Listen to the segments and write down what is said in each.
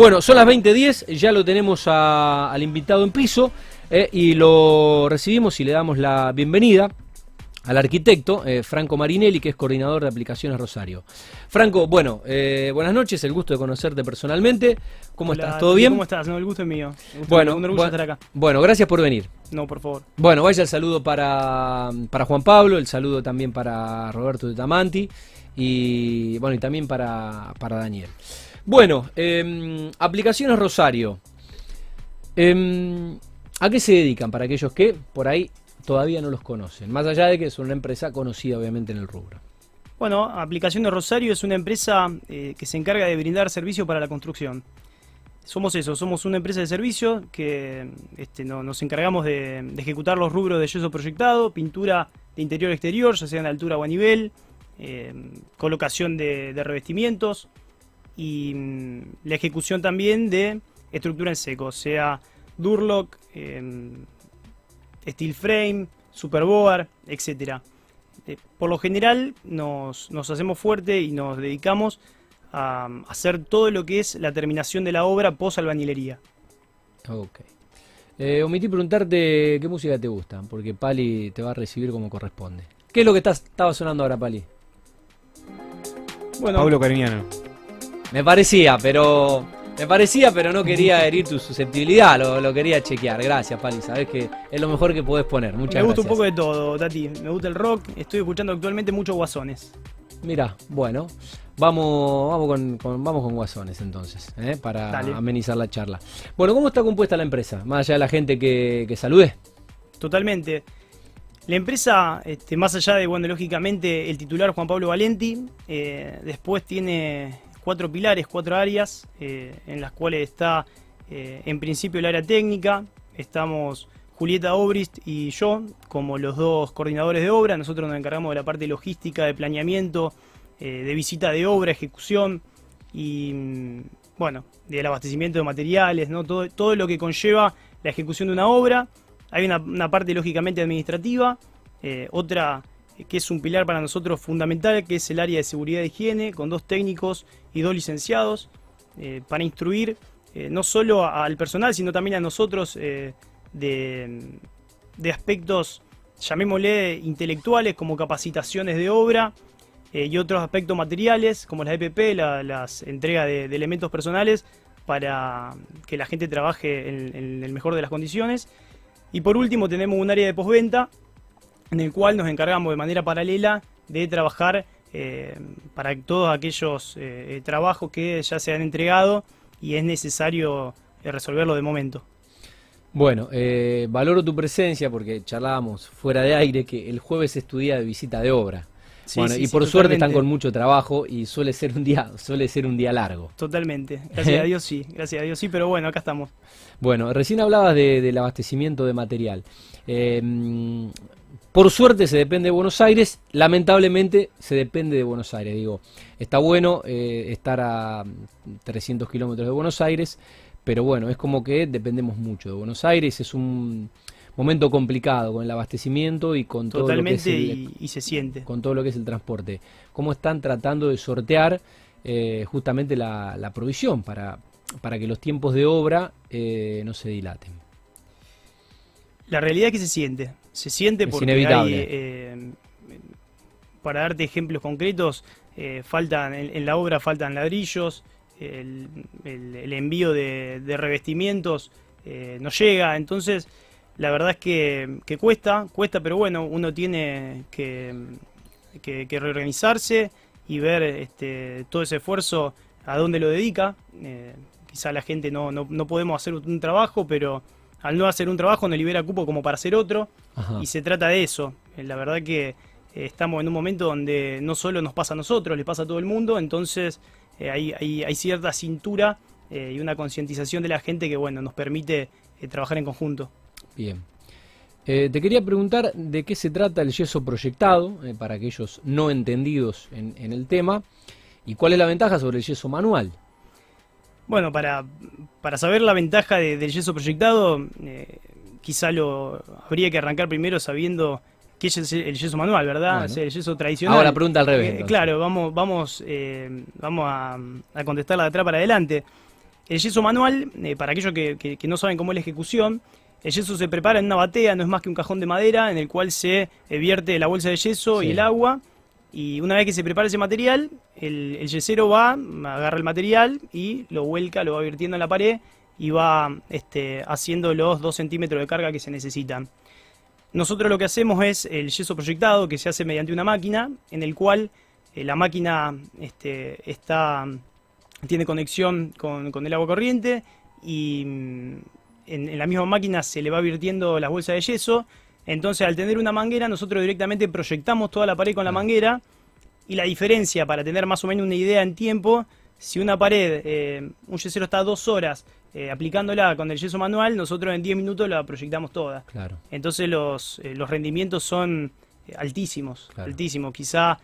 Bueno, son las 20.10, ya lo tenemos a- al invitado en piso eh, y lo recibimos y le damos la bienvenida al arquitecto eh, Franco Marinelli, que es coordinador de aplicaciones Rosario. Franco, bueno, eh, buenas noches, el gusto de conocerte personalmente. ¿Cómo Hola, estás? ¿Todo bien? ¿Cómo estás? No, el gusto es mío. Gusto- Bueno, un orgullo estar acá. bueno, gracias por venir. No, por favor. Bueno, vaya el saludo para, para Juan Pablo, el saludo también para Roberto de Tamanti y bueno, y también para, para Daniel. Bueno, em, aplicaciones Rosario. Em, ¿A qué se dedican para aquellos que por ahí todavía no los conocen? Más allá de que es una empresa conocida obviamente en el rubro. Bueno, Aplicación de Rosario es una empresa eh, que se encarga de brindar servicio para la construcción. Somos eso, somos una empresa de servicio que este, no- nos encargamos de, ejecutar los rubros de yeso proyectado, pintura de interior-exterior, ya sea en altura o a nivel, eh, colocación de revestimientos y mm, la ejecución también de estructura en seco, sea Durlock, eh, steel frame, superboard, etcétera. Eh, por lo general nos, nos hacemos fuerte y nos dedicamos a, um, hacer todo lo que es la terminación de la obra post albañilería. Ok. Eh, omití preguntarte qué música te gusta, porque Pali te va a recibir como corresponde. ¿Qué es lo que estás- estaba sonando ahora, Pali? Bueno, Pablo Cariñano. Me parecía, pero. Me parecía, pero no quería herir tu susceptibilidad, lo, lo quería chequear. Gracias, Pali, sabes que es lo mejor que podés poner. Muchas me gusta gracias. un poco de todo, Tati. Me gusta el rock, estoy escuchando actualmente muchos guasones. Mira, bueno, vamos, vamos con, con- vamos con guasones entonces, ¿eh? para Dale. amenizar la charla. Bueno, ¿cómo está compuesta la empresa? Más allá de la gente que, que salude. Totalmente. La empresa, este, más allá de, bueno, lógicamente el titular Juan Pablo Valenti, eh, después tiene cuatro pilares, cuatro áreas, eh, en las cuales está eh, en principio el área técnica, estamos Julieta Obrist y yo como los dos coordinadores de obra, nosotros nos encargamos de la parte logística, de planeamiento, eh, de visita de obra, ejecución y, mm, bueno, del abastecimiento de materiales, ¿no? todo, todo lo que conlleva la ejecución de una obra. Hay una, parte lógicamente administrativa, otra que es un pilar para nosotros fundamental, que es el área de seguridad e higiene, con dos técnicos y dos licenciados, eh, para instruir eh, no solo al personal, sino también a nosotros eh, de, de aspectos, llamémosle, intelectuales, como capacitaciones de obra, y otros aspectos materiales, como las EPP, la- las entregas de, de elementos personales, para que la gente trabaje en, en el mejor de las condiciones. Y por último tenemos un área de postventa en el cual nos encargamos de manera paralela de trabajar eh, para todos aquellos eh, eh, trabajos que ya se han entregado y es necesario resolverlo de momento. Bueno, eh, valoro tu presencia porque charlábamos fuera de aire que el jueves es tu día de visita de obra. Sí, bueno, sí, y sí, por suerte están con mucho trabajo y suele ser un día, suele ser un día largo. Totalmente. Gracias a Dios sí, gracias a Dios sí, pero bueno, acá estamos. Bueno, recién hablabas de- del abastecimiento de material. Eh, por suerte se depende de Buenos Aires, lamentablemente se depende de Buenos Aires. Digo, está bueno eh, estar a mm, 300 kilómetros de Buenos Aires, pero bueno, es como que dependemos mucho de Buenos Aires. Es un momento complicado con el abastecimiento y con todo lo que es el, y, y se siente. con todo lo que es el transporte. ¿Cómo están tratando de sortear eh, justamente la, la provisión para, para que los tiempos de obra eh, no se dilaten? La realidad es que se siente. Se siente Es porque inevitable. hay, eh, para darte ejemplos concretos, eh, faltan en, en la obra faltan ladrillos, el, el- el envío de, de revestimientos eh, no llega, entonces la verdad es que, que cuesta, cuesta, pero bueno, uno tiene que, que- que reorganizarse y ver este, todo ese esfuerzo a dónde lo dedica. Eh, quizá la gente no, no, no podemos hacer un trabajo, pero al no hacer un trabajo nos libera cupo como para hacer otro. Ajá. Y se trata de eso. Eh, La verdad que eh, estamos en un momento donde no solo nos pasa a nosotros, le pasa a todo el mundo, entonces eh, hay, hay- hay cierta cintura eh, y una concientización de la gente que bueno nos permite eh, trabajar en conjunto. Bien. Te quería preguntar de qué se trata el yeso proyectado, para aquellos no entendidos en, en el tema, y cuál es la ventaja sobre el yeso manual. Bueno, para, para saber la ventaja de- del yeso proyectado, eh, quizá lo habría que arrancar primero sabiendo qué es el, yeso manual, ¿verdad? Bueno. O sea, el yeso tradicional. Ahora pregunta al revés. Eh, claro, vamos, vamos, eh, vamos a, a contestarla de atrás para adelante. El yeso manual, eh, para aquellos que, que- que no saben cómo es la ejecución, el yeso se prepara en una batea, no es más que un cajón de madera en el cual se vierte la bolsa de yeso Sí. y el agua. Y una vez que se prepara ese material, el, yesero va, agarra el material y lo vuelca, lo va virtiendo en la pared y va este, haciendo los 2 centímetros de carga que se necesitan. Nosotros lo que hacemos es el yeso proyectado que se hace mediante una máquina en el cual eh, la máquina este, está, tiene conexión con, con el agua corriente y mm, en, en la misma máquina se le va virtiendo las bolsas de yeso. Entonces al tener una manguera nosotros directamente proyectamos toda la pared con la manguera y la diferencia para tener más o menos una idea en tiempo, si una pared, eh, un yesero está dos horas eh, aplicándola con el yeso manual, nosotros en 10 minutos la proyectamos toda. Claro. Entonces los, eh, los rendimientos son altísimos, Claro. altísimos. Quizá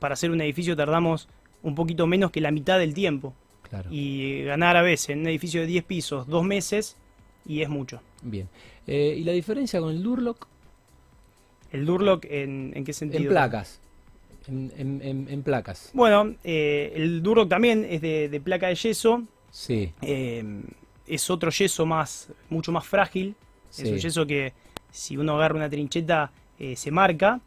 para hacer un edificio tardamos un poquito menos que la mitad del tiempo. Claro. Y ganar a veces en un edificio de 10 pisos dos meses y es mucho. Bien. Eh, ¿Y la diferencia con el Durlock? ¿El Durlock en, en qué sentido? En placas. En, en- en- en placas. Bueno, eh, el Durlock también es de, de placa de yeso. Sí. eh, es otro yeso más, mucho más frágil. Es Sí. un yeso que si uno agarra una trincheta eh, se marca.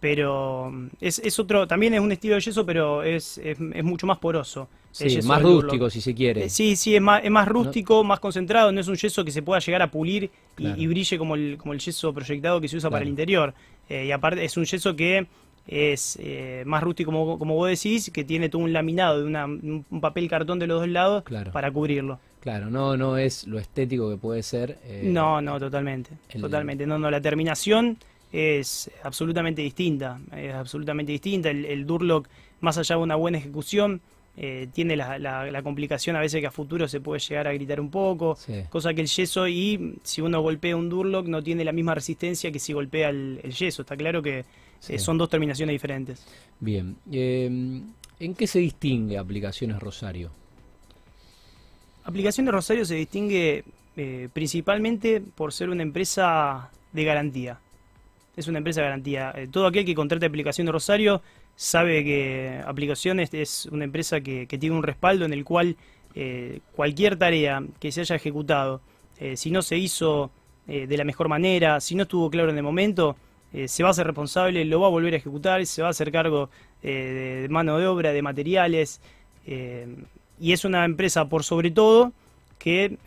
Pero mm, es, es otro, también es un estilo de yeso, pero es, es, es mucho más poroso. Sí, yeso más Durlock. rústico si se quiere. Eh, Sí, sí, es más, es más rústico, más concentrado, no es un yeso que se pueda llegar a pulir y, Claro. y brille como el, como el yeso proyectado que se usa para el interior. Eh, y aparte es un yeso que es eh, más rústico, como, como vos decís, que tiene todo un laminado de una- un un papel cartón de los dos lados Claro. para cubrirlo. Claro, no, no es lo estético que puede ser. eh, no, no, totalmente. el- Totalmente. No, no, la terminación es absolutamente distinta. Es absolutamente distinta. El, el Durlock, más allá de una buena ejecución, eh, tiene la, la- la complicación a veces que a futuro se puede llegar a gritar un poco. Sí. Cosa que el yeso y si uno golpea un Durlock no tiene la misma resistencia que si golpea el, el yeso. Está claro que Sí. eh, son dos terminaciones diferentes. Bien. Eh, ¿En qué se distingue aplicaciones Rosario? Aplicación de Rosario se distingue eh, principalmente por ser una empresa de garantía. Es una empresa garantía. Eh, todo aquel que contrate aplicación de Rosario sabe que Aplicaciones es una empresa que, tiene un respaldo en el cual eh, cualquier tarea que se haya ejecutado, eh, si no se hizo de la mejor manera, si no estuvo claro en el momento, se va a ser responsable, lo va a volver a ejecutar, se va a hacer cargo de, mano de obra, de materiales. y es una empresa, por sobre todo, que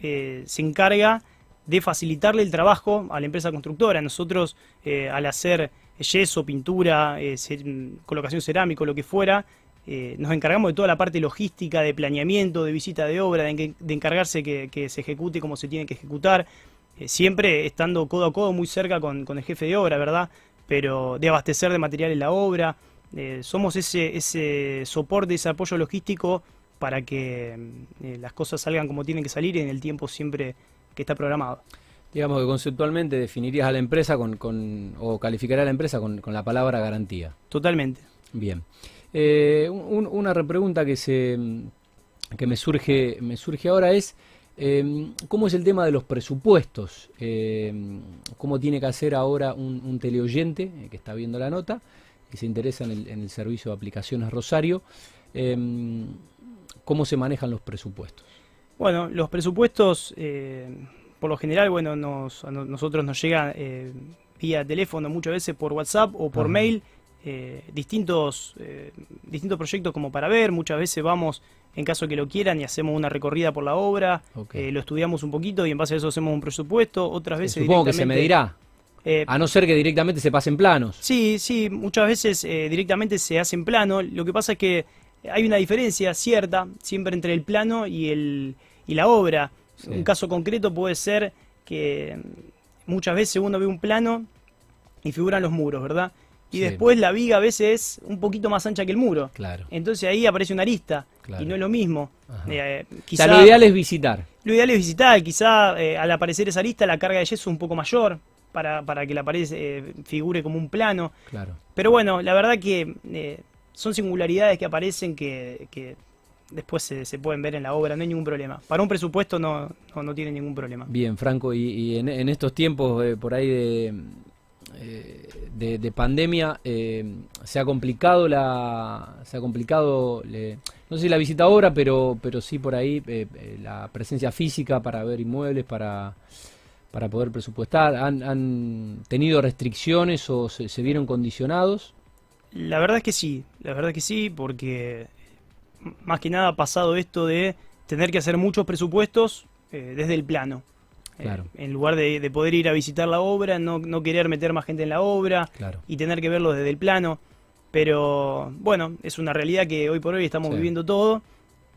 se encarga de facilitarle el trabajo a la empresa constructora. Nosotros, eh, al hacer yeso, pintura, eh, colocación cerámico, lo que fuera, eh, nos encargamos de toda la parte logística, de planeamiento, de visita de obra, de, encargarse que, se ejecute como se tiene que ejecutar, siempre estando codo a codo muy cerca con, el jefe de obra, ¿verdad? Pero de abastecer de materiales la obra. somos ese, ese soporte, ese apoyo logístico para que mm, las cosas salgan como tienen que salir en el tiempo siempre que está programado. Digamos que conceptualmente definirías a la empresa con, con- o calificarías a la empresa con, con la palabra garantía. Totalmente. Bien. Eh, un- una repregunta que se que me surge me surge ahora es eh, cómo es el tema de los presupuestos. Eh, cómo tiene que hacer ahora un, un teleoyente eh, que está viendo la nota que se interesa en el, en el servicio de aplicaciones Rosario. eh, cómo se manejan los presupuestos. Bueno, los presupuestos, eh, por lo general, bueno, nos, a no- nosotros nos llegan eh, vía teléfono, muchas veces por WhatsApp o por mail, eh, distintos, eh, distintos proyectos como para ver. Muchas veces vamos, en caso que lo quieran, y hacemos una recorrida por la obra, Ok. eh, lo estudiamos un poquito y en base a eso hacemos un presupuesto. Otras veces Supongo que se medirá, eh, a no ser que directamente se pasen planos. Sí, sí, muchas veces eh, directamente se hace en plano. Lo que pasa es que hay una diferencia cierta siempre entre el plano y, el, y la obra. Sí. Un caso concreto puede ser que muchas veces uno ve un plano y figuran los muros, ¿verdad? Y Sí. después la viga a veces es un poquito más ancha que el muro. Claro. Entonces ahí aparece una arista Claro. y no es lo mismo. Eh, O quizá- sea, lo ideal es visitar. lo ideal es visitar, quizá eh, al aparecer esa arista la carga de yeso es un poco mayor para, para que la pared eh, figure como un plano. Claro. Pero bueno, la verdad que eh, son singularidades que aparecen que, que después se, se pueden ver en la obra, no hay ningún problema. Para un presupuesto no, no, no tiene ningún problema. Bien, Franco, y, y en, en estos tiempos eh, por ahí de, de, pandemia se ha complicado la se ha complicado no sé si la visita ahora pero pero sí por ahí la presencia física para ver inmuebles para para poder presupuestar? ¿Han, tenido restricciones o se, vieron condicionados? La verdad es que sí, la verdad es que sí, porque más que nada ha pasado esto de tener que hacer muchos presupuestos eh, desde el plano. Eh, claro. en lugar de, poder ir a visitar la obra, no, no, querer meter más gente en la obra y tener que verlo desde el plano. Pero bueno, es una realidad que hoy por hoy estamos viviendo todo.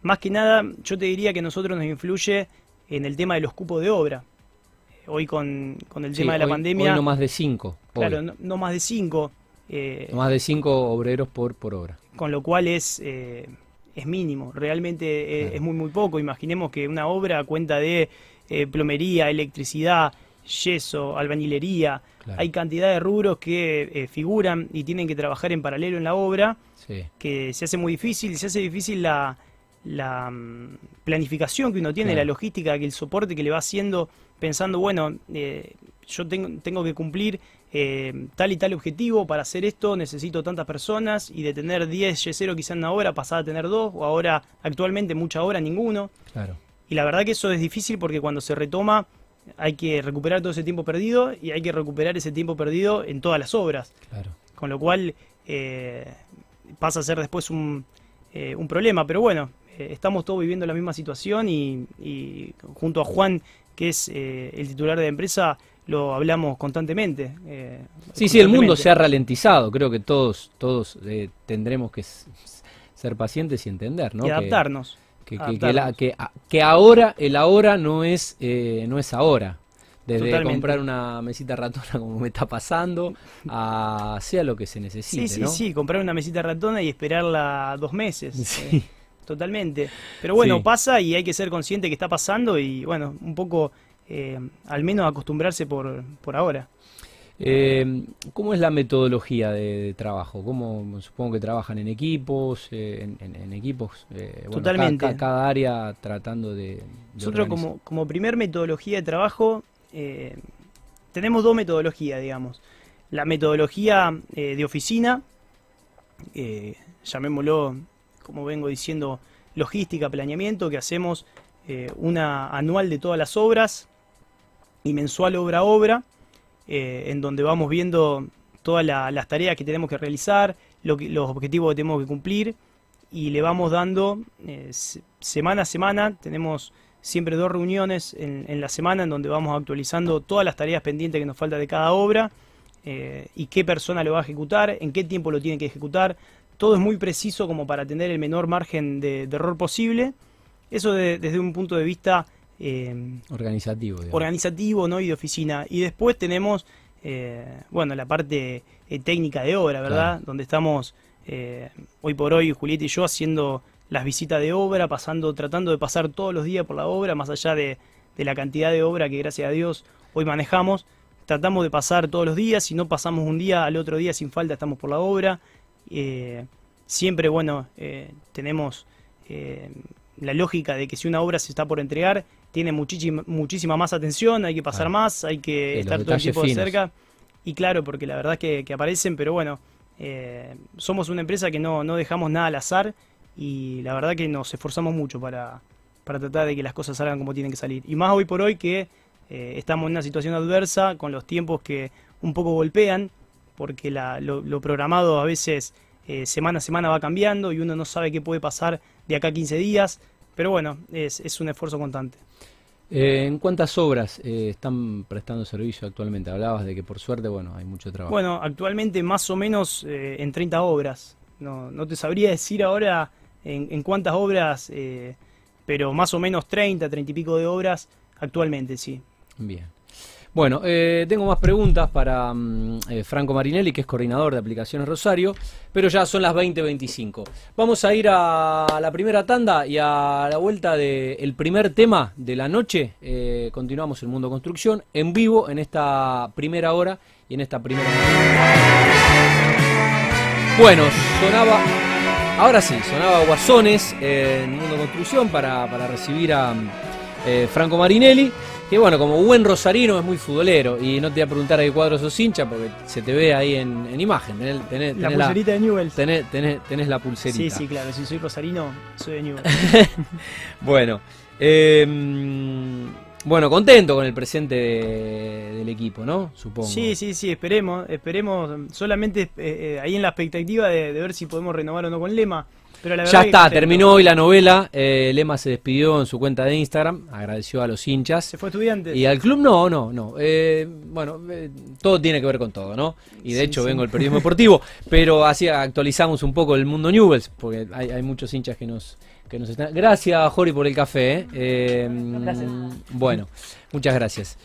Más que nada, yo te diría que a nosotros nos influye en el tema de los cupos de obra hoy con, el tema de la pandemia. Hoy no más de cinco. Claro, no, más de cinco. Eh, no más de cinco obreros por, por obra. Con lo cual es, eh, es mínimo, realmente es, muy, muy poco. Imaginemos que una obra cuenta de eh, plomería, electricidad, yeso, albañilería. Hay cantidad de rubros que figuran y tienen que trabajar en paralelo en la obra, que se hace muy difícil, se hace difícil la, la mm, planificación que uno tiene, la logística, que el soporte que le va haciendo, pensando, bueno, eh, yo tengo, tengo, que cumplir eh, tal y tal objetivo, para hacer esto necesito tantas personas, y de tener 10 Y0 quizá en una hora, pasar a tener dos, o ahora actualmente mucha hora ninguno. Claro. Y la verdad que eso es difícil porque cuando se retoma hay que recuperar todo ese tiempo perdido y hay que recuperar ese tiempo perdido en todas las obras. Claro. Con lo cual eh, pasa a ser después un, un problema, pero bueno, eh, estamos todos viviendo la misma situación y, junto a Juan, que es eh, el titular de la empresa, lo hablamos constantemente. Eh, sí, sí, el mundo se ha ralentizado. Creo que todos, todos tendremos que ser pacientes y entender, ¿no? Y adaptarnos. Que, que, ahora, el ahora no es, no es ahora. Desde comprar una mesita ratona como me está pasando, a sea lo que se necesite. Sí, sí, sí, comprar una mesita ratona y esperarla dos meses. Sí. Totalmente. Pero bueno, pasa y hay que ser consciente que está pasando y bueno, un poco eh, al menos acostumbrarse por, por ahora. Eh, ¿Cómo es la metodología de, trabajo? ¿Cómo, supongo que trabajan en equipos, eh, en, equipos? Totalmente. Cada, área tratando de... Nosotros como, como primer metodología de trabajo tenemos dos metodologías, digamos. La metodología de oficina, llamémoslo como vengo diciendo, logística, planeamiento, que hacemos eh, una anual de todas las obras y mensual obra a obra, eh, en donde vamos viendo todas las tareas que tenemos que realizar, lo los objetivos que tenemos que cumplir y le vamos dando eh, semana a semana, tenemos siempre dos reuniones en, en, la semana en donde vamos actualizando todas las tareas pendientes que nos falta de cada obra y qué persona lo va a ejecutar, en qué tiempo lo tiene que ejecutar, todo es muy preciso como para tener el menor margen de, error posible. Eso desde un punto de vista eh, organizativo, organizativo, ¿no? Y de oficina. Y después tenemos, eh, bueno, la parte eh, técnica de obra, ¿verdad? Donde estamos hoy por hoy Julieta y yo haciendo las visitas de obra, pasando, tratando de pasar todos los días por la obra, más allá de, de la cantidad de obra que gracias a Dios hoy manejamos. Tratamos de pasar todos los días, si no pasamos un día, al otro día sin falta estamos por la obra. Eh, siempre, bueno, eh, tenemos eh, la lógica de que si una obra se está por entregar, tiene muchísima, muchísima más atención, hay que pasar más, hay que estar todo el tiempo de cerca. Y claro, porque la verdad es que, aparecen, pero bueno, somos una empresa que no, no dejamos nada al azar y la verdad que nos esforzamos mucho para, para tratar de que las cosas salgan como tienen que salir. Y más hoy por hoy que estamos en una situación adversa, con los tiempos que un poco golpean, porque lo, programado a veces eh, semana a semana va cambiando y uno no sabe qué puede pasar de acá a 15 días, pero bueno, es, un esfuerzo constante. Eh, ¿En cuántas obras eh, están prestando servicio actualmente? Hablabas de que por suerte, bueno, hay mucho trabajo. Bueno, actualmente más o menos en 30 obras. No, no te sabría decir ahora en, en cuántas obras, pero más o menos 30, 30 y pico de obras actualmente, sí. Bien. Bueno, eh, tengo más preguntas para mm, eh, Franco Marinelli, que es coordinador de aplicaciones Rosario, pero ya son las 20.25. Vamos a ir a la primera tanda y a la vuelta del primer tema de la noche. Eh, continuamos el Mundo Construcción en vivo en esta primera hora y en esta primera. Bueno, sonaba. Ahora sí, sonaba Guasones en Mundo Construcción para, para recibir a Franco Marinelli. que bueno, como buen rosarino es muy futbolero y no te voy a preguntar a qué cuadro sos hincha porque se te ve ahí en, imagen. Tenés, la pulserita de Newell's. Tenés, tenés, la pulserita. Sí, sí, claro. Si soy rosarino, soy de Newell's. bueno, em, bueno, contento con el presente del equipo, ¿no? Supongo. Sí, sí, sí, esperemos, esperemos. Solamente eh, eh, ahí en la expectativa de, de, ver si podemos renovar o no con Lema ya está, terminó hoy la novela. Eh, Lema se despidió en su cuenta de Instagram, agradeció a los hinchas. ¿Se fue estudiante? Y al club no, no, no. Eh, bueno, eh, todo tiene que ver con todo, ¿no? Y de hecho vengo del periodismo deportivo, pero así actualizamos un poco el mundo Newells, porque hay, muchos hinchas que nos, que nos están... Gracias, Jori, por el café. Eh, bueno, muchas gracias.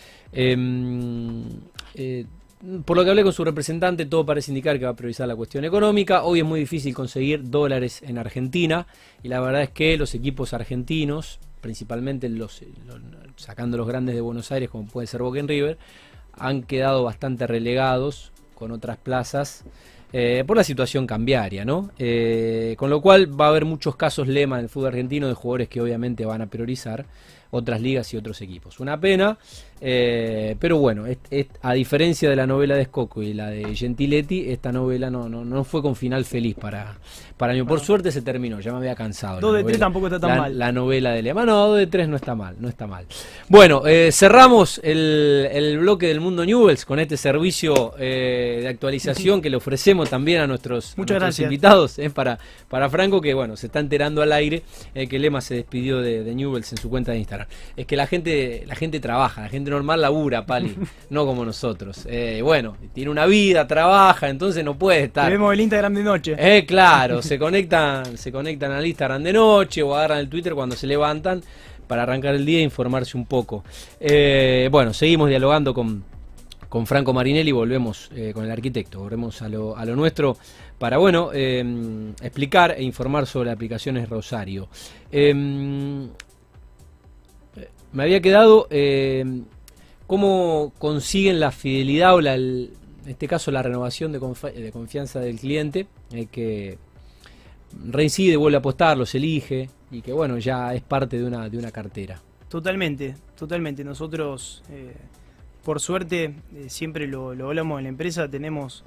Por lo que hablé con su representante, todo parece indicar que va a priorizar la cuestión económica. Hoy es muy difícil conseguir dólares en Argentina y la verdad es que los equipos argentinos, principalmente los, sacando los grandes de Buenos Aires como puede ser Boca River, han quedado bastante relegados con otras plazas eh, por la situación cambiaria, ¿no? Eh, con lo cual va a haber muchos casos lema en el fútbol argentino de jugadores que obviamente van a priorizar otras ligas y otros equipos. Una pena, eh, pero bueno, a diferencia de la novela de Scocco y la de Gentiletti, esta novela no, no, no fue con final feliz para, para mí. Por suerte se terminó, ya me había cansado. Dos de tres tampoco está tan mal. La novela de Lema, no, dos de tres no está mal, no está mal. Bueno, eh, cerramos el, bloque del mundo Newells con este servicio eh, de actualización que le ofrecemos también a nuestros, invitados, para, para Franco, que bueno, se está enterando al aire que Lema se despidió de, de Newells en su cuenta de Instagram. Es que la gente, la gente trabaja, la gente normal labura, Pali, no como nosotros. Eh, bueno, tiene una vida, trabaja, entonces no puede estar. Vemos el Instagram de noche. Eh, claro, se conectan, se conectan al Instagram de noche o agarran el Twitter cuando se levantan para arrancar el día e informarse un poco. Eh, bueno, seguimos dialogando con, con Franco Marinelli, volvemos eh, con el arquitecto, volvemos a lo, a lo nuestro para, bueno, explicar e informar sobre aplicaciones Rosario. me había quedado cómo consiguen la fidelidad o la, en este caso la renovación de, confianza del cliente, el que reincide, vuelve a apostar, los elige y que bueno, ya es parte de una, de una cartera. Totalmente, totalmente. Nosotros, eh, por suerte, eh, siempre lo, hablamos en la empresa, tenemos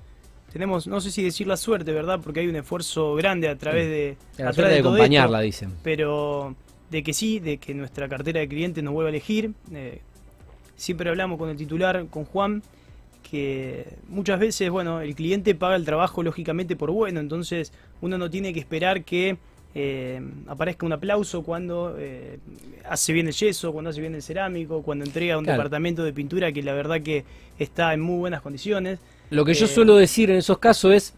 tenemos, no sé si decir la suerte, ¿verdad? Porque hay un esfuerzo grande a través de... La suerte de, acompañarla, dicen. Pero de que sí, de que nuestra cartera de clientes nos vuelva a elegir. Eh, siempre hablamos con el titular, con Juan, que muchas veces, bueno, el cliente paga el trabajo lógicamente por bueno, entonces uno no tiene que esperar que eh, aparezca un aplauso cuando eh, hace bien el yeso, cuando hace bien el cerámico, cuando entrega un departamento de pintura que la verdad que está en muy buenas condiciones. Lo que yo eh, suelo decir en esos casos es,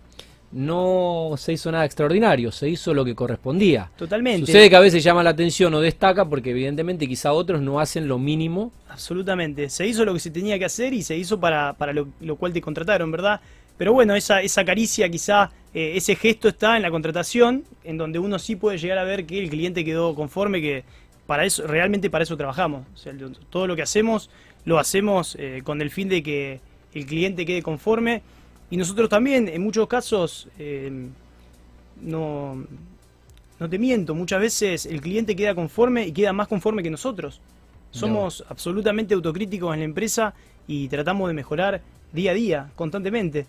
no se hizo nada extraordinario, se hizo lo que correspondía. Totalmente. Sucede que a veces llama la atención o destaca porque evidentemente quizá otros no hacen lo mínimo. Absolutamente, se hizo lo que se tenía que hacer y se hizo para, para lo, cual te contrataron, ¿verdad? Pero bueno, esa, esa caricia, quizá eh, ese gesto está en la contratación, en donde uno sí puede llegar a ver que el cliente quedó conforme, que para eso realmente para eso trabajamos. O sea, todo lo que hacemos lo hacemos eh, con el fin de que el cliente quede conforme y nosotros también, en muchos casos, eh, no, no te miento, muchas veces el cliente queda conforme y queda más conforme que nosotros. Somos absolutamente autocríticos en la empresa y tratamos de mejorar día a día, constantemente.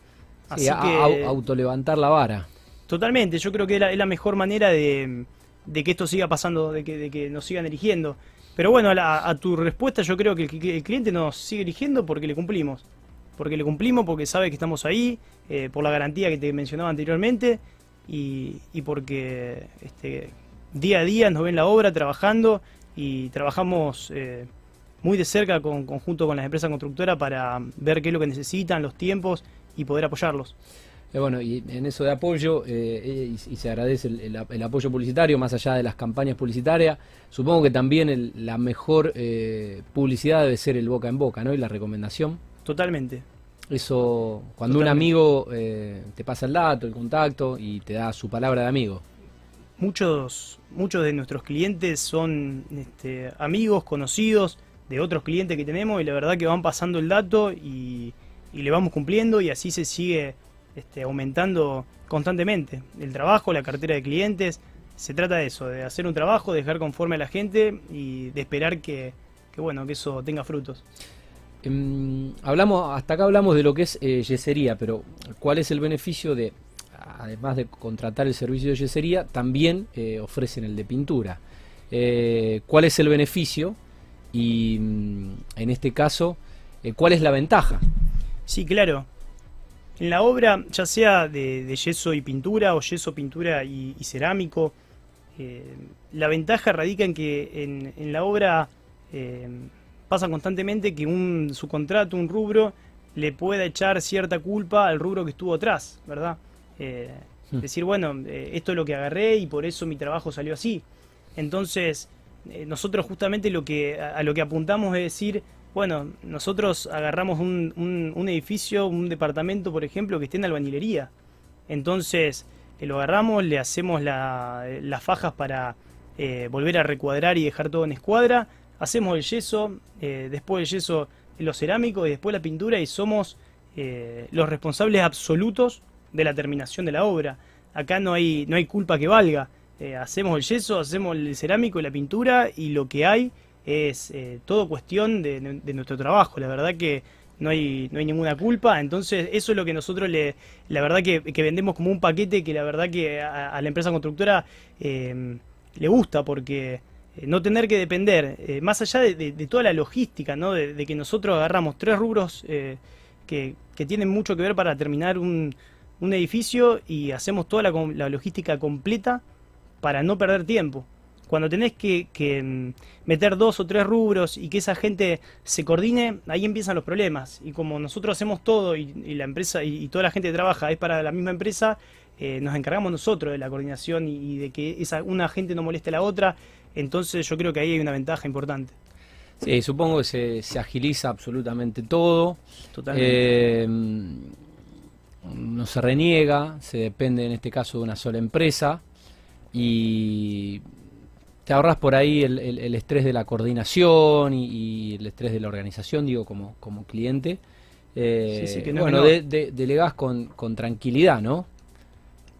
Así que, autolevantar la vara. Totalmente, yo creo que es la, mejor manera de, que esto siga pasando, de que, de que nos sigan eligiendo. Pero bueno, a, tu respuesta yo creo que el cliente nos sigue eligiendo porque le cumplimos porque le cumplimos, porque sabe que estamos ahí, eh, por la garantía que te mencionaba anteriormente y, porque este, día a día nos ven la obra trabajando y trabajamos eh, muy de cerca con, conjunto con las empresas constructoras para ver qué es lo que necesitan, los tiempos y poder apoyarlos. Eh, bueno, y en eso de apoyo, y, se agradece el, apoyo publicitario, más allá de las campañas publicitarias, supongo que también la mejor publicidad debe ser el boca en boca, ¿no? Y la recomendación. Totalmente. Eso, cuando un amigo eh, te pasa el dato, el contacto y te da su palabra de amigo. Muchos, muchos de nuestros clientes son este, amigos, conocidos de otros clientes que tenemos y la verdad que van pasando el dato y, le vamos cumpliendo y así se sigue este, aumentando constantemente el trabajo, la cartera de clientes. Se trata de eso, de hacer un trabajo, dejar conforme a la gente y de esperar que, bueno, que eso tenga frutos. Em, hablamos, hasta acá hablamos de lo que es eh, yesería, pero ¿cuál es el beneficio de, además de contratar el servicio de yesería, también eh, ofrecen el de pintura? Eh, ¿Cuál es el beneficio? Y mm, en este caso, ¿cuál es la ventaja? Sí, claro. En la obra, ya sea de, yeso y pintura o yeso, pintura y, cerámico, la ventaja radica en que en, la obra pasa constantemente que un subcontrato, un rubro, le pueda echar cierta culpa al rubro que estuvo atrás, ¿verdad? Eh. Decir, bueno, eh, esto es lo que agarré y por eso mi trabajo salió así. Entonces, eh, nosotros justamente lo que, a, lo que apuntamos es decir, bueno, nosotros agarramos un, un, edificio, un departamento, por ejemplo, que esté en albañilería. Entonces, lo agarramos, le hacemos las fajas para volver a recuadrar y dejar todo en escuadra, hacemos el yeso, eh, después el yeso los cerámicos y después la pintura y somos eh, los responsables absolutos de la terminación de la obra. Acá no hay, no hay culpa que valga. Eh, hacemos el yeso, hacemos el cerámico y la pintura y lo que hay es todo cuestión de, nuestro trabajo. La verdad que no hay, no hay ninguna culpa. Entonces eso es lo que nosotros le, la verdad que, vendemos como un paquete que la verdad que a la empresa constructora le gusta porque no tener que depender, eh, más allá de, toda la logística, ¿no? de, que nosotros agarramos tres rubros eh, que, tienen mucho que ver para terminar un, edificio y hacemos toda la, logística completa para no perder tiempo. Cuando tenés que, mm, meter dos o tres rubros y que esa gente se coordine, ahí empiezan los problemas. Y como nosotros hacemos todo y, la empresa y, toda la gente que trabaja es para la misma empresa, nos encargamos nosotros de la coordinación y, de que esa, una gente no moleste a la otra entonces yo creo que ahí hay una ventaja importante. Sí, supongo que se, agiliza absolutamente todo. Totalmente. Eh, no se reniega, se depende en este caso de una sola empresa y te ahorras por ahí el, estrés de la coordinación y, el estrés de la organización, digo, como, como cliente. Eh, bueno, de, delegás con, tranquilidad, ¿no?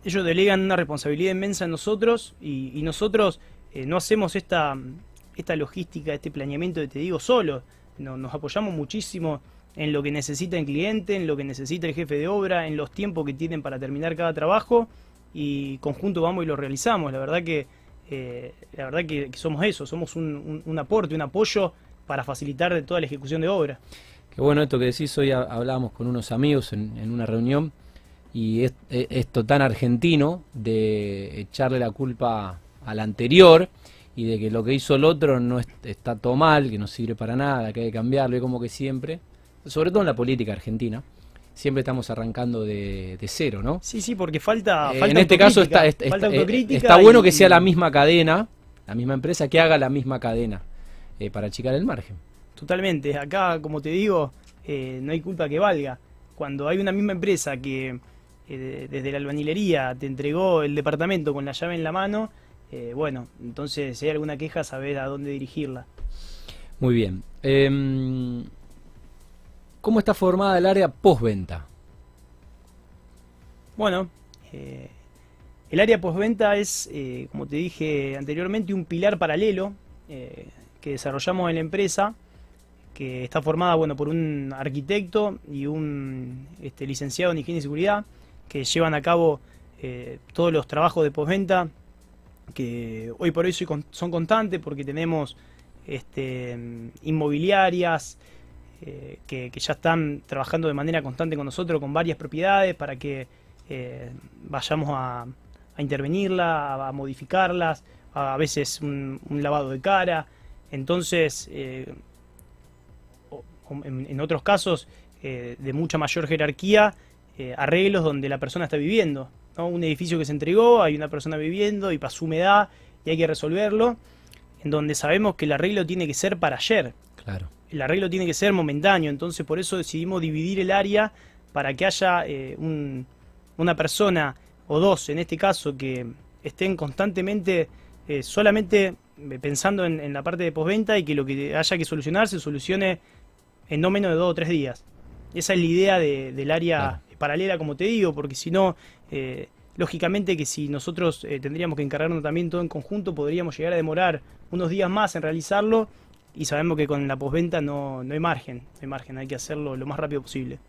Ellos delegan una responsabilidad inmensa en nosotros y nosotros eh, no hacemos esta, esta logística, este planeamiento que te digo solo. nos apoyamos muchísimo en lo que necesita el cliente, en lo que necesita el jefe de obra, en los tiempos que tienen para terminar cada trabajo y conjunto vamos y lo realizamos. La verdad que, eh, la verdad que, somos eso, somos un, aporte, un apoyo para facilitar toda la ejecución de obra. Qué bueno esto que decís, hoy hablábamos con unos amigos en, una reunión y es, esto tan argentino de echarle la culpa al anterior y de que lo que hizo el otro no está todo mal, que no sirve para nada, que hay que cambiarlo, y como que siempre, sobre todo en la política argentina, siempre estamos arrancando de, cero, ¿no? Sí, sí, porque falta, eh, En este caso está, está, está, bueno que sea la misma cadena, la misma empresa, que haga la misma cadena eh, para achicar el margen. Totalmente, acá, como te digo, eh, no hay culpa que valga. Cuando hay una misma empresa que desde la albañilería te entregó el departamento con la llave en la mano, eh, bueno, entonces si hay alguna queja, saber a dónde dirigirla. Muy bien. Em, ¿Cómo está formada el área postventa? Bueno, eh, el área postventa es, eh, como te dije anteriormente, un pilar paralelo que desarrollamos en la empresa, que está formada bueno, por un arquitecto y un este, licenciado en higiene y seguridad, que llevan a cabo todos los trabajos de postventa que hoy por hoy son constantes porque tenemos este, inmobiliarias eh, que, ya están trabajando de manera constante con nosotros con varias propiedades para que eh, vayamos a, intervenirla, a, modificarlas, a, veces un, lavado de cara. Entonces, eh, en, otros casos de mucha mayor jerarquía, arreglos donde la persona está viviendo. Un edificio que se entregó, hay una persona viviendo y pasó humedad y hay que resolverlo, en donde sabemos que el arreglo tiene que ser para ayer. Claro. El arreglo tiene que ser momentáneo, entonces por eso decidimos dividir el área para que haya eh, una persona o dos, en este caso, que estén constantemente eh, solamente eh, pensando en, la parte de postventa y que lo que haya que solucionar se solucione en no menos de dos o tres días. Esa es la idea del área paralela, como te digo, porque si no, eh, lógicamente que si nosotros eh, tendríamos que encargarnos también todo en conjunto, podríamos llegar a demorar unos días más en realizarlo y sabemos que con la posventa no, no hay margen, no hay margen, hay que hacerlo lo más rápido posible.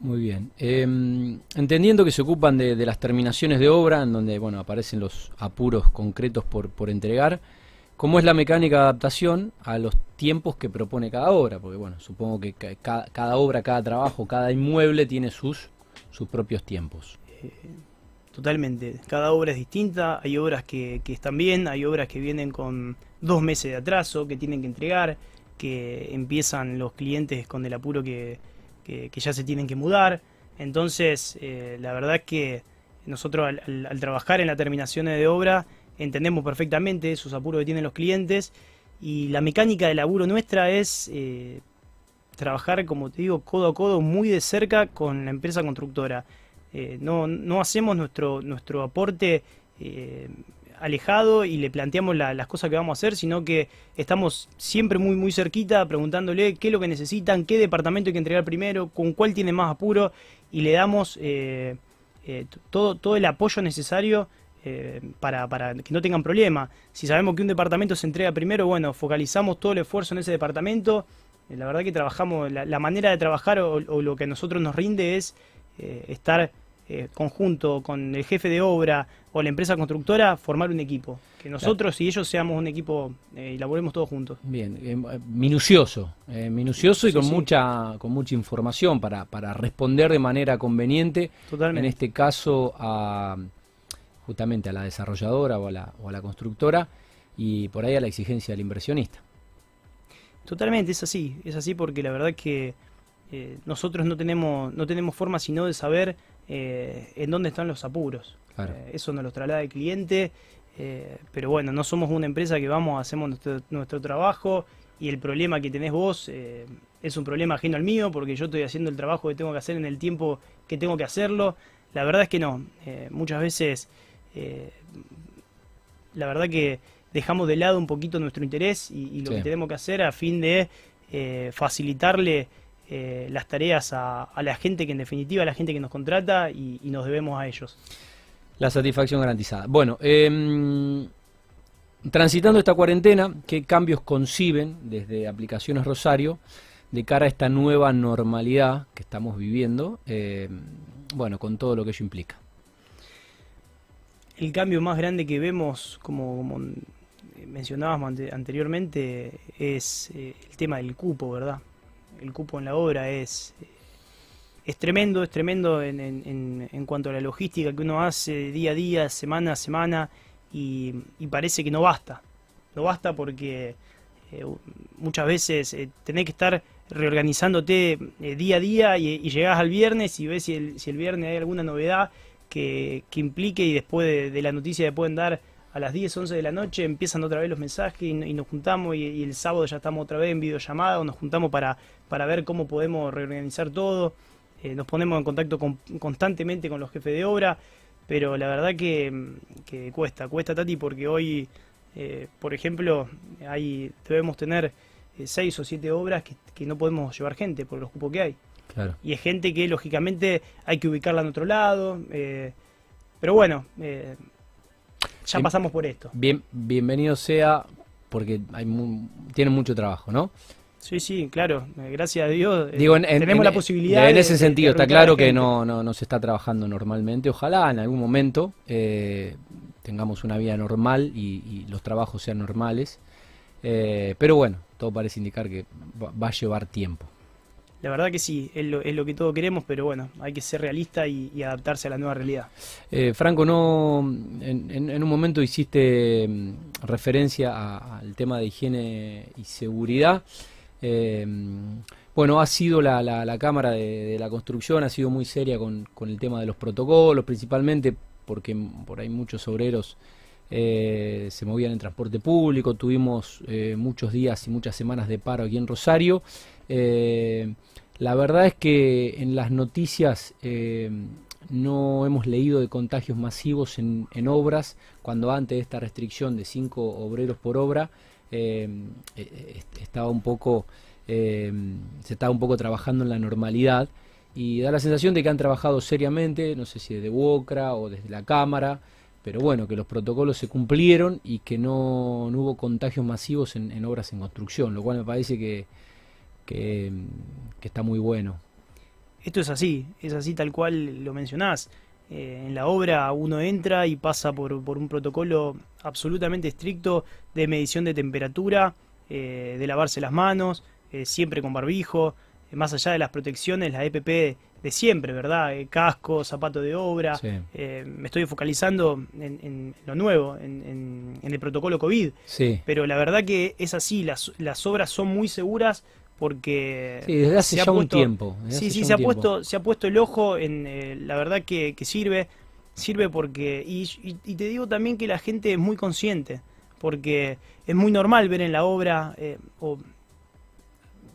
Muy bien. Em, entendiendo que se ocupan de, las terminaciones de obra, en donde bueno aparecen los apuros concretos por, por entregar, ¿cómo es la mecánica de adaptación a los tiempos que propone cada obra? Porque bueno, supongo que cada, obra, cada trabajo, cada inmueble tiene sus, sus propios tiempos. Eh, totalmente. Cada obra es distinta. Hay obras que, están bien, hay obras que vienen con dos meses de atraso, que tienen que entregar, que empiezan los clientes con el apuro que ya se tienen que mudar. Entonces, eh, la verdad es que nosotros al, trabajar en la terminación de obra entendemos perfectamente esos apuros que tienen los clientes y la mecánica de laburo nuestra es eh, trabajar, como te digo, codo a codo muy de cerca con la empresa constructora. Eh, no, no, hacemos nuestro, nuestro aporte alejado y le planteamos las cosas que vamos a hacer, sino que estamos siempre muy muy cerquita preguntándole qué es lo que necesitan, qué departamento hay que entregar primero, con cuál tiene más apuro y le damos eh, eh, todo, todo el apoyo necesario eh, para, para, que no tengan problema. Si sabemos que un departamento se entrega primero, bueno, focalizamos todo el esfuerzo en ese departamento. La verdad que trabajamos, la, manera de trabajar o, o, lo que a nosotros nos rinde es estar eh, conjunto con el jefe de obra o la empresa constructora, formar un equipo. Que nosotros y ellos seamos un equipo eh, y laboremos todos juntos. Bien, eh, minucioso, minucioso y con mucha con mucha información para, para responder de manera conveniente. En este caso a justamente a la desarrolladora o a la, o a la constructora y por ahí a la exigencia del inversionista. Totalmente, es así, es así porque la verdad que nosotros no tenemos, no tenemos forma sino de saber eh, en dónde están los apuros. Eh, eso nos lo traslada el cliente, eh, pero bueno, no somos una empresa que vamos, hacemos nuestro, trabajo y el problema que tenés vos es un problema ajeno al mío porque yo estoy haciendo el trabajo que tengo que hacer en el tiempo que tengo que hacerlo. La verdad es que no, muchas veces la verdad que dejamos de lado un poquito nuestro interés y, lo que tenemos que hacer a fin de facilitarle eh, las tareas a, la gente que en definitiva a la gente que nos contrata y, nos debemos a ellos. La satisfacción garantizada. Bueno, em, transitando esta cuarentena, ¿qué cambios conciben desde Aplicaciones Rosario de cara a esta nueva normalidad que estamos viviendo? Em, bueno, con todo lo que ello implica. El cambio más grande que vemos, como, mencionábamos anteriormente, es eh, el tema del cupo, ¿verdad? el cupo en la obra es, es tremendo, es tremendo en, en, en, cuanto a la logística que uno hace día a día, semana a semana, y, parece que no basta. No basta porque eh, muchas veces eh, tenés que estar reorganizándote eh, día a día y, y, llegás al viernes y ves si el, si el viernes hay alguna novedad que, que implique y después de, de la noticia que pueden dar a las 10, 11 de la noche empiezan otra vez los mensajes y, nos juntamos y, el sábado ya estamos otra vez en videollamada o nos juntamos para, para ver cómo podemos reorganizar todo. Eh, nos ponemos en contacto constantemente con los jefes de obra, pero la verdad que, cuesta, cuesta Tati porque hoy, eh, por ejemplo, hay, debemos tener eh, seis o siete obras que, no podemos llevar gente por los cupos que hay. Y es gente que lógicamente hay que ubicarla en otro lado. pero bueno, ya pasamos por esto. Bien, bienvenido sea, porque hay tiene mucho trabajo, ¿no? Sí, sí, claro. Eh, gracias a Dios eh, tenemos la posibilidad. En ese sentido, está claro que no, no, se está trabajando normalmente. Ojalá en algún momento eh, tengamos una vida normal y, los trabajos sean normales. pero bueno, todo parece indicar que va a llevar tiempo. La verdad que sí, es lo, que todos queremos, pero bueno, hay que ser realista y, adaptarse a la nueva realidad. Eh, Franco, no, en, un momento hiciste mm, referencia al tema de higiene y seguridad. Eh, bueno, ha sido la, Cámara de, la Construcción, ha sido muy seria con, el tema de los protocolos, principalmente porque por ahí muchos obreros eh, se movían en transporte público, tuvimos muchos días y muchas semanas de paro aquí en Rosario. La verdad es que en las noticias eh, no hemos leído de contagios masivos en, obras, cuando antes de esta restricción de cinco obreros por obra eh, eh, estaba un poco, se estaba un poco trabajando en la normalidad y da la sensación de que han trabajado seriamente, no sé si desde Wocra o desde la Cámara, pero bueno, que los protocolos se cumplieron y que no, hubo contagios masivos en, obras en construcción, lo cual me parece que, que, está muy bueno. Esto es así, es así tal cual lo mencionás. Eh, en la obra uno entra y pasa por, por, un protocolo absolutamente estricto de medición de temperatura, eh, de lavarse las manos, eh, siempre con barbijo, más allá de las protecciones, la EPP de siempre, ¿verdad? Casco, zapato de obra. Me estoy focalizando en, lo nuevo, en, el protocolo COVID. Sí. Pero la verdad que es así, las, las obras son muy seguras porque sí, desde hace ya un tiempo sí sí se ha puesto se ha puesto el ojo en eh, la verdad que, sirve sirve porque y, te digo también que la gente es muy consciente porque es muy normal ver en la obra o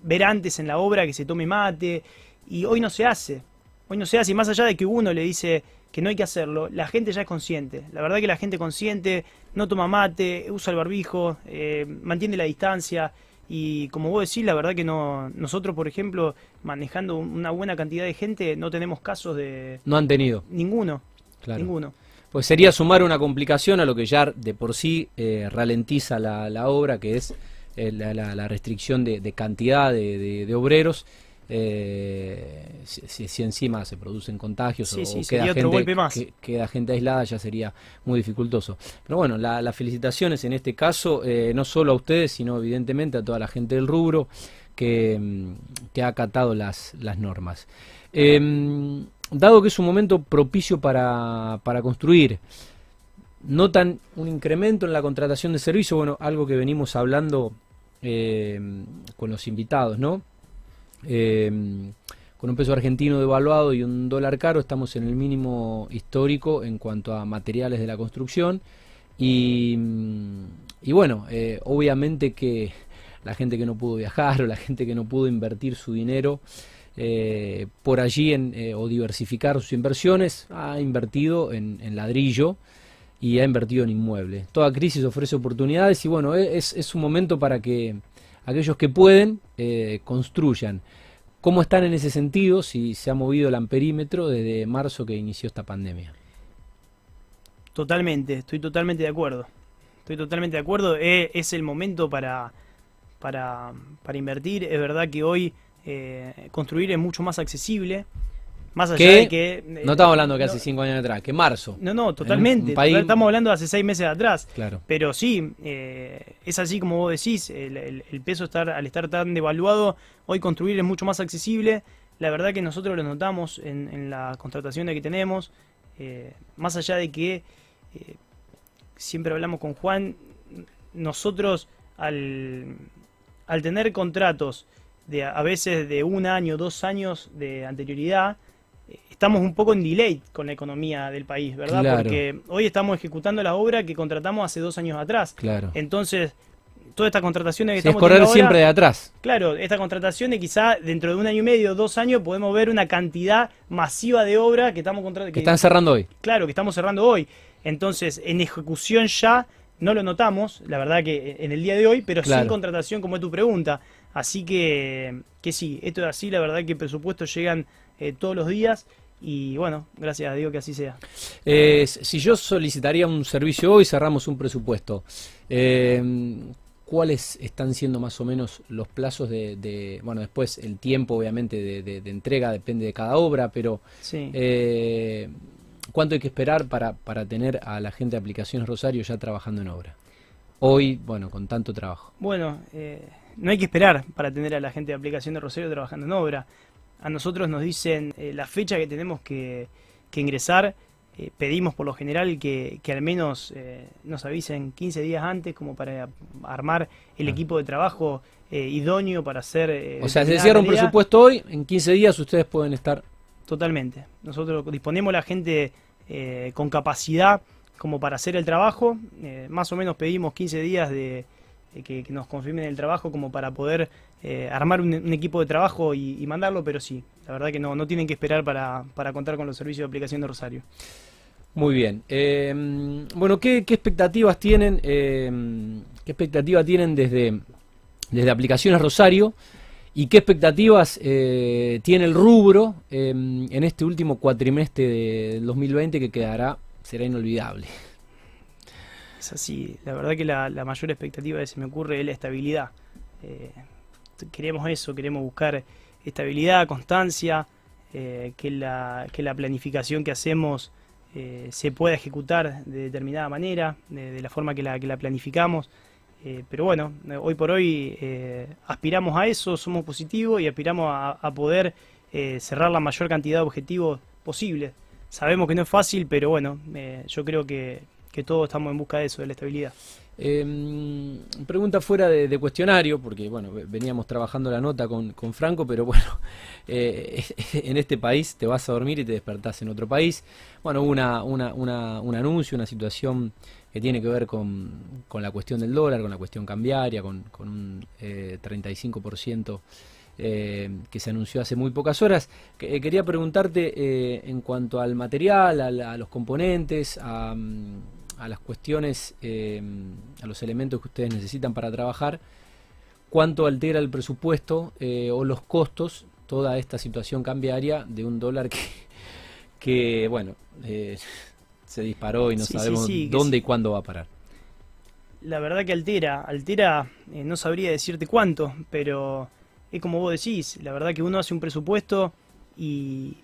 ver antes en la obra que se tome mate y hoy no se hace. Hoy no se hace y más allá de que uno le dice que no hay que hacerlo, la gente ya es consciente. La verdad que la gente consciente no toma mate, usa el barbijo, eh, mantiene la distancia y como vos decís, la verdad que no nosotros, por ejemplo, manejando una buena cantidad de gente, no tenemos casos de... No han tenido. Ninguno. Ninguno. Pues sería sumar una complicación a lo que ya de por sí eh, ralentiza la, obra, que es eh, la, restricción de, cantidad de obreros eh, si, encima se producen contagios o, queda, gente, queda gente aislada, ya sería muy dificultoso. Pero bueno, las felicitaciones en este caso, eh, no solo a ustedes, sino evidentemente a toda la gente del rubro que, mm, ha acatado las, las normas. Em, dado que es un momento propicio para, para construir, notan un incremento en la contratación de servicios, bueno, algo que venimos hablando eh, con los invitados, ¿no? Em, con un peso argentino devaluado y un dólar caro estamos en el mínimo histórico en cuanto a materiales de la construcción y, mm, bueno, eh, obviamente que la gente que no pudo viajar o la gente que no pudo invertir su dinero eh, por allí eh, o diversificar sus inversiones ha invertido en, ladrillo y ha invertido en inmueble. Toda crisis ofrece oportunidades y bueno, es, es un momento para que aquellos que pueden eh, construyan. ¿Cómo están en ese sentido si se ha movido el amperímetro desde marzo que inició esta pandemia? Totalmente, estoy totalmente de acuerdo. Estoy totalmente de acuerdo. Eh, es el momento para, para, para, invertir. Es verdad que hoy eh, construir es mucho más accesible. Más allá de que. Eh, no estamos hablando que hace cinco años atrás, que marzo. No, no, totalmente. Estamos hablando de hace seis meses atrás. Claro. Pero sí, eh, es así como vos decís, el, peso estar, al estar tan devaluado, hoy construir es mucho más accesible. La verdad que nosotros lo notamos en, en las contrataciones que tenemos. Eh, más allá de que siempre hablamos con Juan, nosotros al, al tener contratos de a veces de un año, dos años de anterioridad, estamos un poco en delay con la economía del país, ¿verdad? Porque hoy estamos ejecutando la obra que contratamos hace dos años atrás. Claro. Entonces, toda esta contrataciones que estamos es correr siempre de atrás. Claro, esta contratación y quizá dentro de un año y medio, dos años, podemos ver una cantidad masiva de obra que estamos contratando. Que, están cerrando hoy. Claro, que estamos cerrando hoy. Entonces, en ejecución ya no lo notamos, la verdad que en el día de hoy, pero sin contratación, como es tu pregunta. Así que, que sí, esto es así, la verdad que presupuestos llegan eh, todos los días y bueno, gracias a Dios que así sea. Eh, si yo solicitaría un servicio hoy, cerramos un presupuesto. Eh, ¿Cuáles están siendo más o menos los plazos de, bueno, después el tiempo obviamente de, entrega depende de cada obra, pero ¿cuánto hay que esperar para, para tener a la gente de Aplicaciones Rosario ya trabajando en obra? Hoy, bueno, con tanto trabajo. Bueno, no hay que esperar para tener a la gente de Aplicaciones Rosario trabajando en obra a nosotros nos dicen eh, la fecha que tenemos que, ingresar. Eh, pedimos por lo general que, al menos eh, nos avisen 15 días antes como para armar el ah. equipo de trabajo idóneo para hacer... o sea, se cierra un presupuesto hoy, en 15 días ustedes pueden estar... Totalmente. Nosotros disponemos la gente con capacidad como para hacer el trabajo. más o menos pedimos 15 días de, que, nos confirmen el trabajo como para poder eh, armar un, equipo de trabajo y, mandarlo, pero sí, la verdad que no, no tienen que esperar para, para contar con los servicios de aplicación de Rosario. Muy bien. Eh, bueno, ¿qué, expectativas tienen? Eh, ¿Qué tienen desde, desde aplicaciones Rosario? ¿Y qué expectativas tiene el rubro en este último cuatrimestre del 2020 que quedará, será inolvidable? Es así, la verdad que la, mayor expectativa que se me ocurre es la estabilidad. Queremos eso, queremos buscar estabilidad, constancia, eh, que, la, que la planificación que hacemos eh, se pueda ejecutar de determinada manera, de, la forma que la, que la planificamos. Eh, pero bueno, hoy por hoy aspiramos a eso, somos positivos y aspiramos a, poder cerrar la mayor cantidad de objetivos posibles. Sabemos que no es fácil, pero bueno, yo creo que, que todos estamos en busca de eso, de la estabilidad. Eh, pregunta fuera de, cuestionario, porque bueno, veníamos trabajando la nota con, Franco, pero bueno, eh, en este país te vas a dormir y te despertás en otro país. Bueno, hubo una, una, un anuncio, una situación que tiene que ver con, con, la cuestión del dólar, con la cuestión cambiaria, con, con un eh, 35% eh, que se anunció hace muy pocas horas. Eh, quería preguntarte en cuanto al material, a, los componentes, a... A las cuestiones, eh, a los elementos que ustedes necesitan para trabajar, cuánto altera el presupuesto eh, o los costos toda esta situación cambiaria de un dólar que, que bueno, eh, se disparó y no sabemos dónde y cuándo va a parar. La verdad que altera, altera, no sabría decirte cuánto, pero es como vos decís, la verdad que uno hace un presupuesto y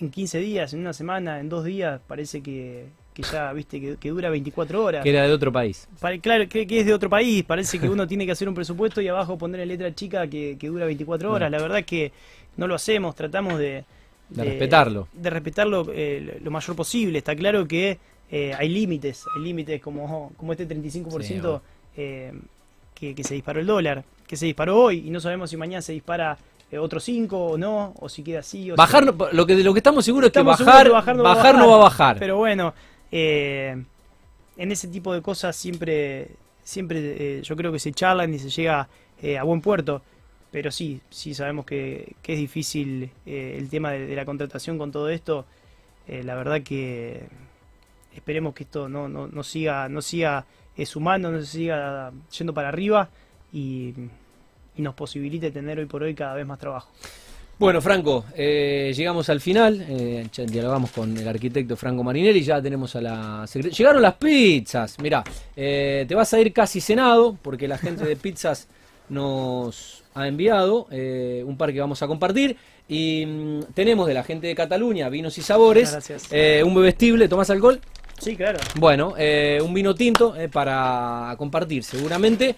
en 15 días, en una semana, en dos días, parece que, que ya, viste, que, dura 24 horas. Que era de otro país. claro, que, es de otro país. Parece que uno tiene que hacer un presupuesto y abajo poner en letra chica que, dura 24 horas. La verdad es que no lo hacemos, tratamos de... De, respetarlo. De respetarlo eh, lo mayor posible. Está claro que eh, hay límites, hay límites como, como este 35% eh, que, que se disparó el dólar, que se disparó hoy y no sabemos si mañana se dispara otro 5 o no, o si queda así. O bajar, lo, que, lo que estamos seguros es que bajar, bajar, no, bajar, no, va a bajar. Pero bueno, eh, en ese tipo de cosas siempre, siempre eh, yo creo que se charlan y se llega eh, a buen puerto. Pero sí, sí sabemos que, es difícil el tema de, la contratación con todo esto. la verdad que esperemos que esto no, no, no siga, no siga sumando, no siga yendo para arriba y, y nos posibilite tener hoy por hoy cada vez más trabajo. Bueno, Franco, eh, llegamos al final, eh, dialogamos con el arquitecto Franco Marinelli, ya tenemos a la Llegaron las pizzas, mirá, eh, te vas a ir casi cenado, porque la gente de pizzas nos ha enviado eh, un par que vamos a compartir. Y mm, tenemos de la gente de Cataluña, vinos y sabores, un bebestible, ¿tomás alcohol? Sí, claro. Bueno, un vino tinto para compartir seguramente.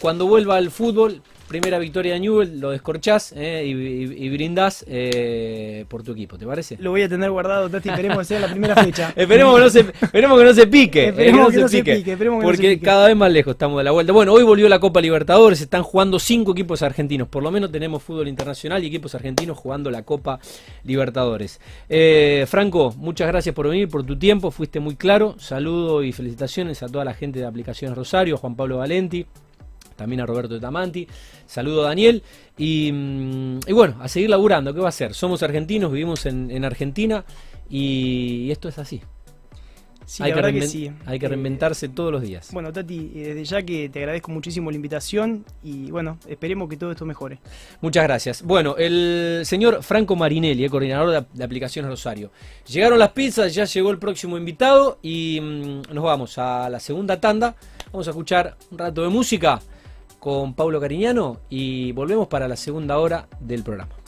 cuando vuelva al fútbol, primera victoria de Newell, lo descorchás eh, y, brindás eh, por tu equipo, ¿te parece? Lo voy a tener guardado, Tati, esperemos que sea la primera fecha. esperemos, que no se, esperemos que no se pique. Esperemos que no se pique, porque cada vez más lejos estamos de la vuelta. Bueno, hoy volvió la Copa Libertadores, están jugando cinco equipos argentinos, por lo menos tenemos fútbol internacional y equipos argentinos jugando la Copa Libertadores. Eh, Franco, muchas gracias por venir, por tu tiempo, fuiste muy claro. Saludo y felicitaciones a toda la gente de Aplicaciones Rosario, Juan Pablo Valenti también a Roberto Tamanti, saludo a Daniel mm, y, bueno, a seguir laburando, ¿qué va a ser? Somos argentinos, vivimos en, Argentina y, esto es así. hay, que hay que reinventarse todos los días. Bueno, Tati, eh, desde ya que te agradezco muchísimo la invitación y bueno, esperemos que todo esto mejore. Muchas gracias. Bueno, el señor Franco Marinelli, eh, coordinador de, de, aplicaciones Rosario. Llegaron las pizzas, ya llegó el próximo invitado y mm, nos vamos a la segunda tanda. Vamos a escuchar un rato de música con Paulo Cariñano y volvemos para la segunda hora del programa.